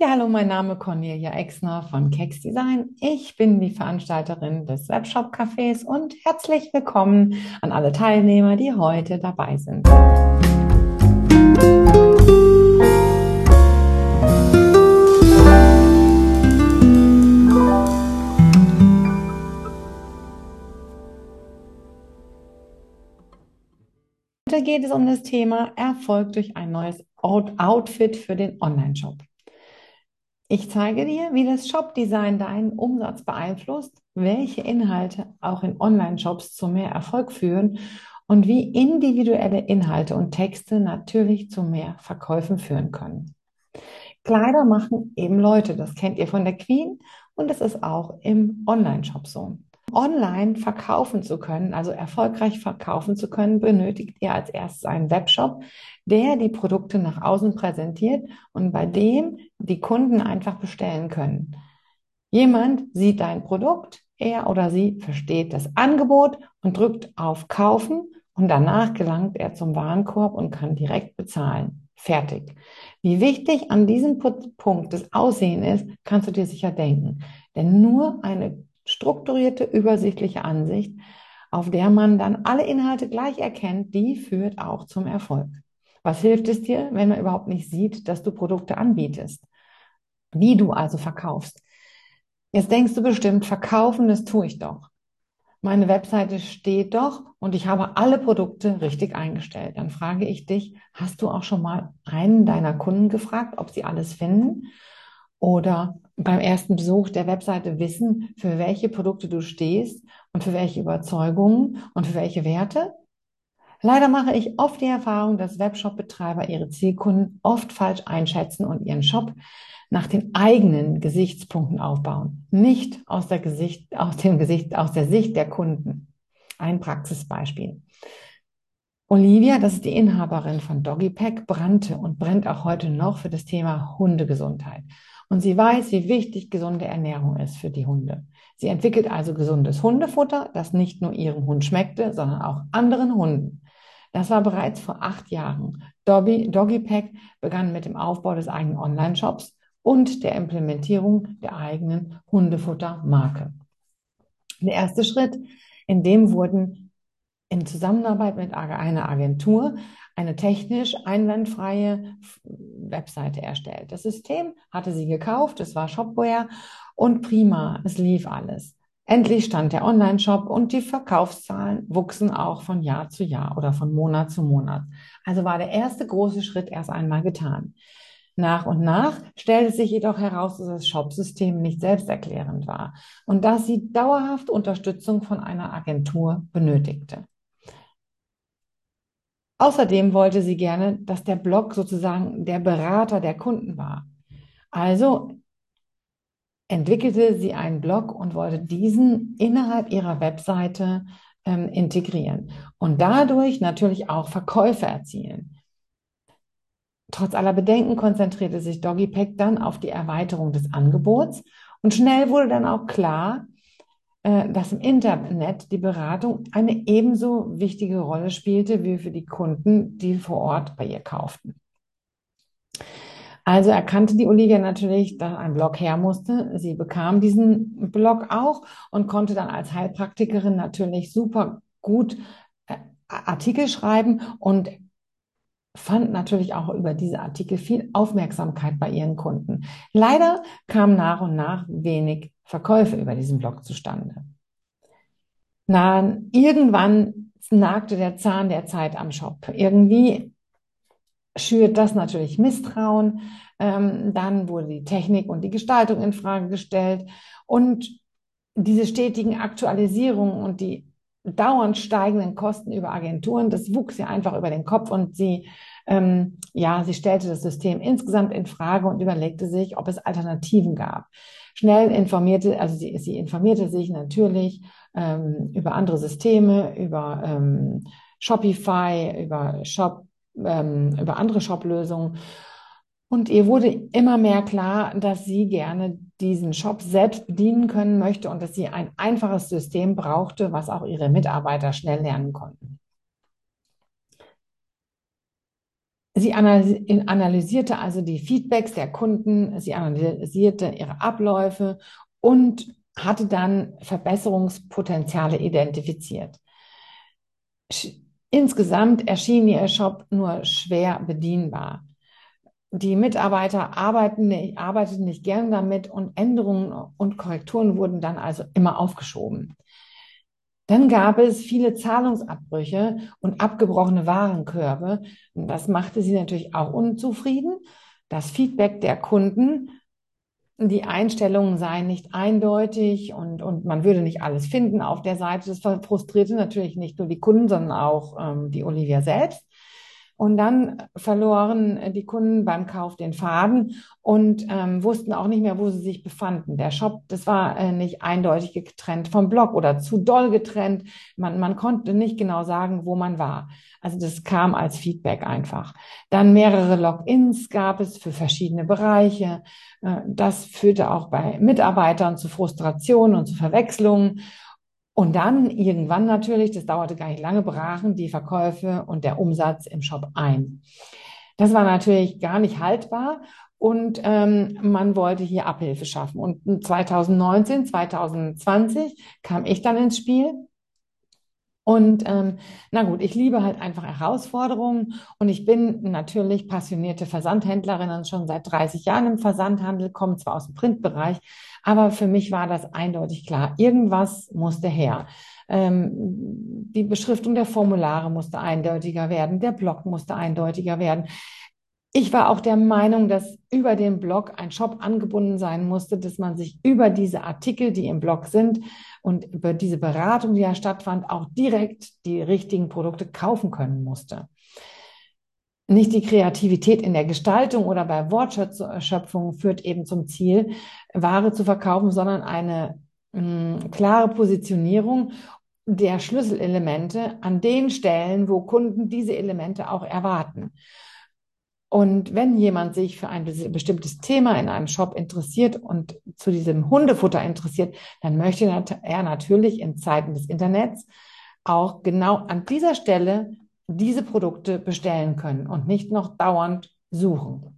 Ja, hallo, mein Name ist Cornelia Exner von Kex Design. Ich bin die Veranstalterin des Webshop Cafés und herzlich willkommen an alle Teilnehmer, die heute dabei sind. Heute geht es um das Thema Erfolg durch ein neues Outfit für den Online-Shop. Ich zeige dir, wie das Shop-Design deinen Umsatz beeinflusst, welche Inhalte auch in Online-Shops zu mehr Erfolg führen und wie individuelle Inhalte und Texte natürlich zu mehr Verkäufen führen können. Kleider machen eben Leute, das kennt ihr von der Queen und es ist auch im Online-Shop so. Online verkaufen zu können, also erfolgreich verkaufen zu können, benötigt ihr als erstes einen Webshop, der die Produkte nach außen präsentiert und bei dem die Kunden einfach bestellen können. Jemand sieht dein Produkt, er oder sie versteht das Angebot und drückt auf Kaufen und danach gelangt er zum Warenkorb und kann direkt bezahlen. Fertig. Wie wichtig an diesem Punkt das Aussehen ist, kannst du dir sicher denken. Denn nur eine strukturierte, übersichtliche Ansicht, auf der man dann alle Inhalte gleich erkennt, die führt auch zum Erfolg. Was hilft es dir, wenn man überhaupt nicht sieht, dass du Produkte anbietest? Wie du also verkaufst. Jetzt denkst du bestimmt, verkaufen, das tue ich doch. Meine Webseite steht doch und ich habe alle Produkte richtig eingestellt. Dann frage ich dich, hast du auch schon mal einen deiner Kunden gefragt, ob sie alles finden? Oder beim ersten Besuch der Webseite wissen, für welche Produkte du stehst und für welche Überzeugungen und für welche Werte? Leider mache ich oft die Erfahrung, dass Webshop-Betreiber ihre Zielkunden oft falsch einschätzen und ihren Shop nach den eigenen Gesichtspunkten aufbauen, nicht aus der Gesicht, aus dem Gesicht, aus der Sicht der Kunden. Ein Praxisbeispiel. Olivia, das ist die Inhaberin von Doggypack, brannte und brennt auch heute noch für das Thema Hundegesundheit. Und sie weiß, wie wichtig gesunde Ernährung ist für die Hunde. Sie entwickelt also gesundes Hundefutter, das nicht nur ihrem Hund schmeckte, sondern auch anderen Hunden. Das war bereits vor acht Jahren. Dobby, Doggypack begann mit dem Aufbau des eigenen Online-Shops und der Implementierung der eigenen Hundefuttermarke. Der erste Schritt, in dem wurden in Zusammenarbeit mit einer Agentur eine technisch einwandfreie Webseite erstellt. Das System hatte sie gekauft, es war Shopware und prima, es lief alles. Endlich stand der Online-Shop und die Verkaufszahlen wuchsen auch von Jahr zu Jahr oder von Monat zu Monat. Also war der erste große Schritt erst einmal getan. Nach und nach stellte sich jedoch heraus, dass das Shopsystem nicht selbsterklärend war und dass sie dauerhaft Unterstützung von einer Agentur benötigte. Außerdem wollte sie gerne, dass der Blog sozusagen der Berater der Kunden war. Also entwickelte sie einen Blog und wollte diesen innerhalb ihrer Webseite ähm, integrieren und dadurch natürlich auch Verkäufe erzielen. Trotz aller Bedenken konzentrierte sich Doggypack dann auf die Erweiterung des Angebots und schnell wurde dann auch klar, dass im Internet die Beratung eine ebenso wichtige Rolle spielte wie für die Kunden, die vor Ort bei ihr kauften. Also erkannte die Olivia natürlich, dass ein Blog her musste. Sie bekam diesen Blog auch und konnte dann als Heilpraktikerin natürlich super gut äh, Artikel schreiben und fand natürlich auch über diese Artikel viel Aufmerksamkeit bei ihren Kunden. Leider kam nach und nach wenig Verkäufe über diesen Blog zustande. Na, irgendwann nagte der Zahn der Zeit am Shop. Irgendwie schürt das natürlich Misstrauen. Ähm, dann wurde die Technik und die Gestaltung in Frage gestellt und diese stetigen Aktualisierungen und die dauernd steigenden Kosten über Agenturen, das wuchs ja einfach über den Kopf und sie, ähm, ja, sie stellte das System insgesamt in Frage und überlegte sich, ob es Alternativen gab schnell informierte, also sie, sie informierte sich natürlich ähm, über andere Systeme, über ähm, Shopify, über Shop, ähm, über andere Shop-Lösungen. Und ihr wurde immer mehr klar, dass sie gerne diesen Shop selbst bedienen können möchte und dass sie ein einfaches System brauchte, was auch ihre Mitarbeiter schnell lernen konnten. Sie analysierte also die Feedbacks der Kunden, sie analysierte ihre Abläufe und hatte dann Verbesserungspotenziale identifiziert. Insgesamt erschien ihr Shop nur schwer bedienbar. Die Mitarbeiter arbeiten arbeiteten nicht gern damit und Änderungen und Korrekturen wurden dann also immer aufgeschoben. Dann gab es viele Zahlungsabbrüche und abgebrochene Warenkörbe. das machte sie natürlich auch unzufrieden. Das Feedback der Kunden, die Einstellungen seien nicht eindeutig und, und man würde nicht alles finden auf der Seite. Das frustrierte natürlich nicht nur die Kunden, sondern auch ähm, die Olivia selbst. Und dann verloren die Kunden beim Kauf den Faden und ähm, wussten auch nicht mehr, wo sie sich befanden. Der Shop, das war äh, nicht eindeutig getrennt vom Blog oder zu doll getrennt. Man, man konnte nicht genau sagen, wo man war. Also das kam als Feedback einfach. Dann mehrere Logins gab es für verschiedene Bereiche. Äh, das führte auch bei Mitarbeitern zu Frustrationen und zu Verwechslungen. Und dann irgendwann natürlich, das dauerte gar nicht lange, brachen die Verkäufe und der Umsatz im Shop ein. Das war natürlich gar nicht haltbar und ähm, man wollte hier Abhilfe schaffen. Und 2019, 2020 kam ich dann ins Spiel und ähm, na gut, ich liebe halt einfach Herausforderungen und ich bin natürlich passionierte Versandhändlerin und schon seit 30 Jahren im Versandhandel, komme zwar aus dem Printbereich, aber für mich war das eindeutig klar. Irgendwas musste her. Ähm, die Beschriftung der Formulare musste eindeutiger werden, der Blog musste eindeutiger werden. Ich war auch der Meinung, dass über den Blog ein Shop angebunden sein musste, dass man sich über diese Artikel, die im Blog sind und über diese Beratung, die ja stattfand, auch direkt die richtigen Produkte kaufen können musste. Nicht die Kreativität in der Gestaltung oder bei Wortschöpfung führt eben zum Ziel, Ware zu verkaufen, sondern eine mh, hm, klare Positionierung der Schlüsselelemente an den Stellen, wo Kunden diese Elemente auch erwarten. Und wenn jemand sich für ein bestimmtes Thema in einem Shop interessiert und zu diesem Hundefutter interessiert, dann möchte er natürlich in Zeiten des Internets auch genau an dieser Stelle diese Produkte bestellen können und nicht noch dauernd suchen.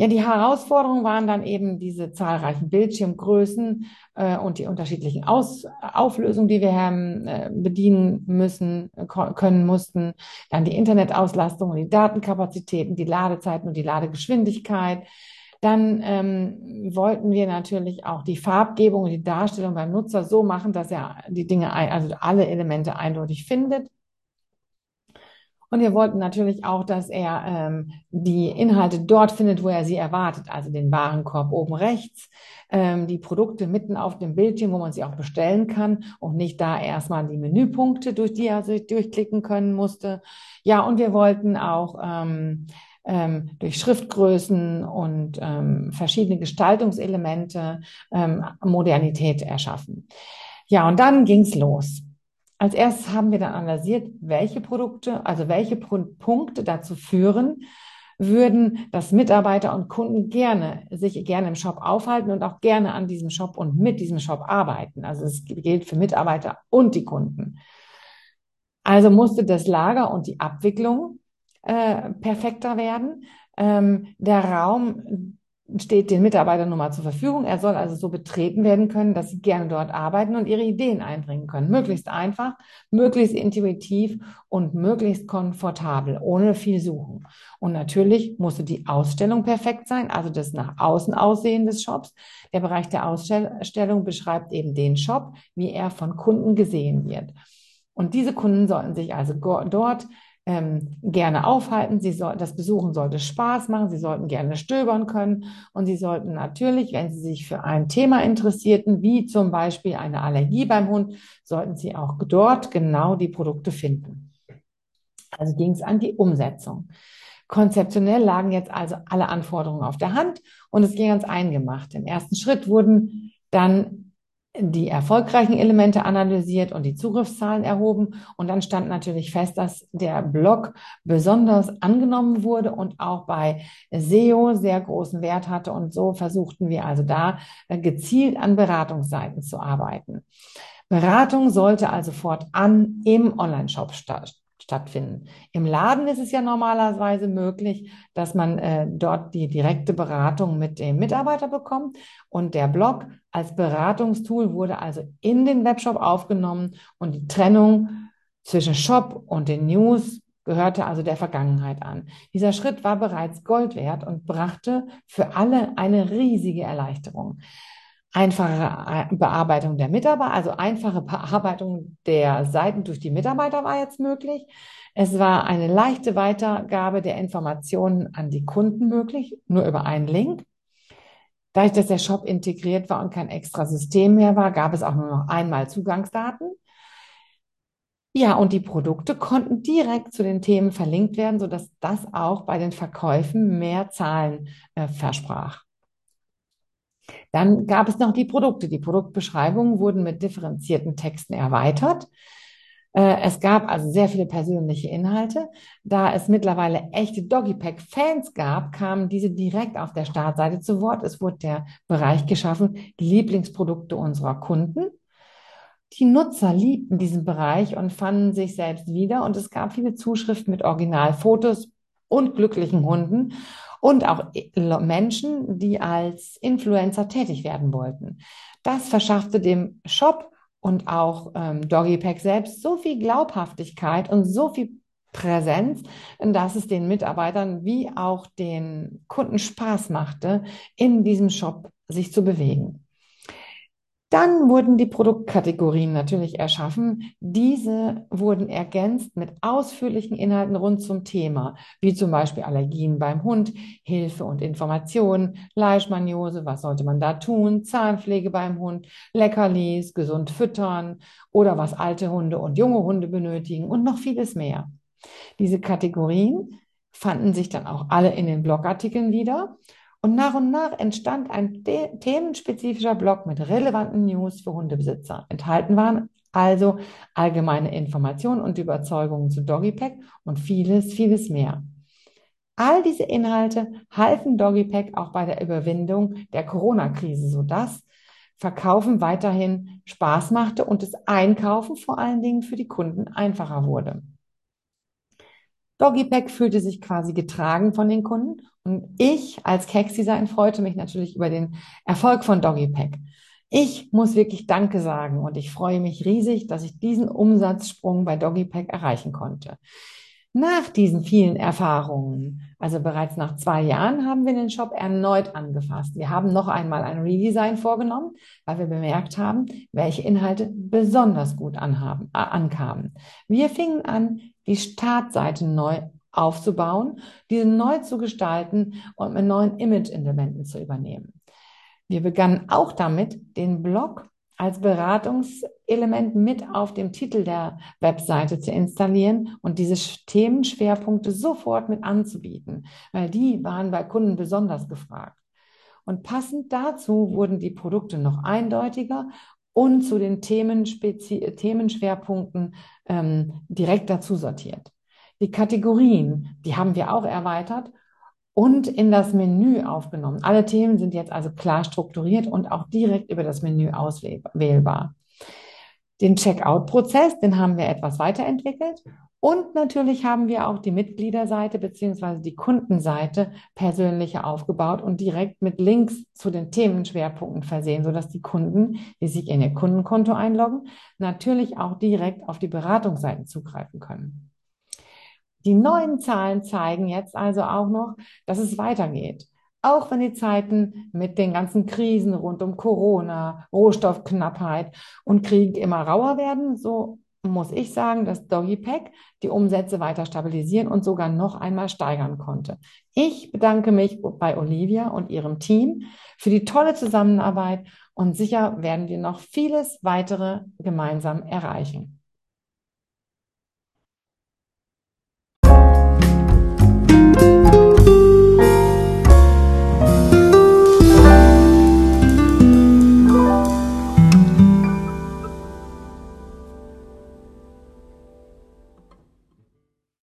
Ja, die Herausforderungen waren dann eben diese zahlreichen Bildschirmgrößen äh, und die unterschiedlichen Aus Auflösungen, die wir haben, äh, bedienen müssen, können mussten. Dann die Internetauslastung und die Datenkapazitäten, die Ladezeiten und die Ladegeschwindigkeit. Dann ähm, wollten wir natürlich auch die Farbgebung und die Darstellung beim Nutzer so machen, dass er die Dinge, also alle Elemente eindeutig findet. Und wir wollten natürlich auch, dass er ähm, die Inhalte dort findet, wo er sie erwartet, also den Warenkorb oben rechts, ähm, die Produkte mitten auf dem Bildschirm, wo man sie auch bestellen kann und nicht da erstmal die Menüpunkte, durch die er sich durchklicken können musste. Ja, und wir wollten auch ähm, ähm, durch Schriftgrößen und ähm, verschiedene Gestaltungselemente ähm, Modernität erschaffen. Ja, und dann ging's los. Als erstes haben wir dann analysiert, welche Produkte, also welche Punkte dazu führen, würden, dass Mitarbeiter und Kunden gerne sich gerne im Shop aufhalten und auch gerne an diesem Shop und mit diesem Shop arbeiten. Also es gilt für Mitarbeiter und die Kunden. Also musste das Lager und die Abwicklung äh, perfekter werden. Ähm, der Raum steht den Mitarbeitern nun mal zur Verfügung. Er soll also so betreten werden können, dass sie gerne dort arbeiten und ihre Ideen einbringen können. Möglichst einfach, möglichst intuitiv und möglichst komfortabel, ohne viel Suchen. Und natürlich musste die Ausstellung perfekt sein, also das nach außen Aussehen des Shops. Der Bereich der Ausstellung beschreibt eben den Shop, wie er von Kunden gesehen wird. Und diese Kunden sollten sich also dort ähm, gerne aufhalten. Sie soll, das Besuchen sollte Spaß machen. Sie sollten gerne stöbern können. Und Sie sollten natürlich, wenn Sie sich für ein Thema interessierten, wie zum Beispiel eine Allergie beim Hund, sollten Sie auch dort genau die Produkte finden. Also ging es an die Umsetzung. Konzeptionell lagen jetzt also alle Anforderungen auf der Hand und es ging ganz eingemacht. Im ersten Schritt wurden dann die erfolgreichen Elemente analysiert und die Zugriffszahlen erhoben. Und dann stand natürlich fest, dass der Blog besonders angenommen wurde und auch bei SEO sehr großen Wert hatte. Und so versuchten wir also da äh, gezielt an Beratungsseiten zu arbeiten. Beratung sollte also fortan im Online-Shop statt, stattfinden. Im Laden ist es ja normalerweise möglich, dass man äh, dort die direkte Beratung mit dem Mitarbeiter bekommt. Und der Blog als Beratungstool wurde also in den Webshop aufgenommen und die Trennung zwischen Shop und den News gehörte also der Vergangenheit an. Dieser Schritt war bereits Gold wert und brachte für alle eine riesige Erleichterung einfache Bearbeitung der Mitarbeiter, also einfache Bearbeitung der Seiten durch die Mitarbeiter war jetzt möglich. Es war eine leichte Weitergabe der Informationen an die Kunden möglich, nur über einen Link. Dadurch, dass der Shop integriert war und kein extra System mehr war, gab es auch nur noch einmal Zugangsdaten. Ja, und die Produkte konnten direkt zu den Themen verlinkt werden, sodass das auch bei den Verkäufen mehr Zahlen äh, versprach. Dann gab es noch die Produkte. Die Produktbeschreibungen wurden mit differenzierten Texten erweitert. Äh, es gab also sehr viele persönliche Inhalte. Da es mittlerweile echte Doggypack-Fans gab, kamen diese direkt auf der Startseite zu Wort. Es wurde der Bereich geschaffen, Lieblingsprodukte unserer Kunden. Die Nutzer liebten diesen Bereich und fanden sich selbst wieder und es gab viele Zuschriften mit Originalfotos und glücklichen Hunden und auch Menschen, die als Influencer tätig werden wollten. Das verschaffte dem Shop und auch ähm, Doggypack selbst so viel Glaubhaftigkeit und so viel Präsenz, dass es den Mitarbeitern wie auch den Kunden Spaß machte, in diesem Shop sich zu bewegen. Dann wurden die Produktkategorien natürlich erschaffen. Diese wurden ergänzt mit ausführlichen Inhalten rund zum Thema, wie zum Beispiel Allergien beim Hund, Hilfe und Informationen, Leishmaniose, was sollte man da tun, Zahnpflege beim Hund, Leckerlis, gesund füttern oder was alte Hunde und junge Hunde benötigen und noch vieles mehr. Diese Kategorien fanden sich dann auch alle in den Blogartikeln wieder und nach und nach entstand ein themenspezifischer Blog mit relevanten News für Hundebesitzer. Enthalten waren also allgemeine Informationen und Überzeugungen zu Doggypack und vieles, vieles mehr. All diese Inhalte halfen Doggypack auch bei der Überwindung der Corona-Krise, sodass Verkaufen weiterhin Spaß machte und das Einkaufen vor allen Dingen für die Kunden einfacher wurde. Doggypack fühlte sich quasi getragen von den Kunden und ich als Keksdesign freute mich natürlich über den Erfolg von Doggypack. Ich muss wirklich Danke sagen und ich freue mich riesig, dass ich diesen Umsatzsprung bei Doggypack erreichen konnte. Nach diesen vielen Erfahrungen, also bereits nach zwei Jahren, haben wir den Shop erneut angefasst. Wir haben noch einmal ein Redesign vorgenommen, weil wir bemerkt haben, welche Inhalte besonders gut anhaben, äh, ankamen. Wir fingen an, die Startseite neu aufzubauen, diese neu zu gestalten und mit neuen Image-Elementen zu übernehmen. Wir begannen auch damit, den Blog als Beratungselement mit auf dem Titel der Webseite zu installieren und diese Themenschwerpunkte sofort mit anzubieten, weil die waren bei Kunden besonders gefragt. Und passend dazu wurden die Produkte noch eindeutiger und zu den Themenschwerpunkten ähm, direkt dazu sortiert. Die Kategorien, die haben wir auch erweitert und in das Menü aufgenommen. Alle Themen sind jetzt also klar strukturiert und auch direkt über das Menü auswählbar. Den Checkout-Prozess, den haben wir etwas weiterentwickelt. Und natürlich haben wir auch die Mitgliederseite beziehungsweise die Kundenseite persönlicher aufgebaut und direkt mit Links zu den Themenschwerpunkten versehen, sodass die Kunden, die sich in ihr Kundenkonto einloggen, natürlich auch direkt auf die Beratungsseiten zugreifen können. Die neuen Zahlen zeigen jetzt also auch noch, dass es weitergeht. Auch wenn die Zeiten mit den ganzen Krisen rund um Corona, Rohstoffknappheit und Krieg immer rauer werden, so muss ich sagen, dass Doggy Pack die Umsätze weiter stabilisieren und sogar noch einmal steigern konnte. Ich bedanke mich bei Olivia und ihrem Team für die tolle Zusammenarbeit und sicher werden wir noch vieles weitere gemeinsam erreichen.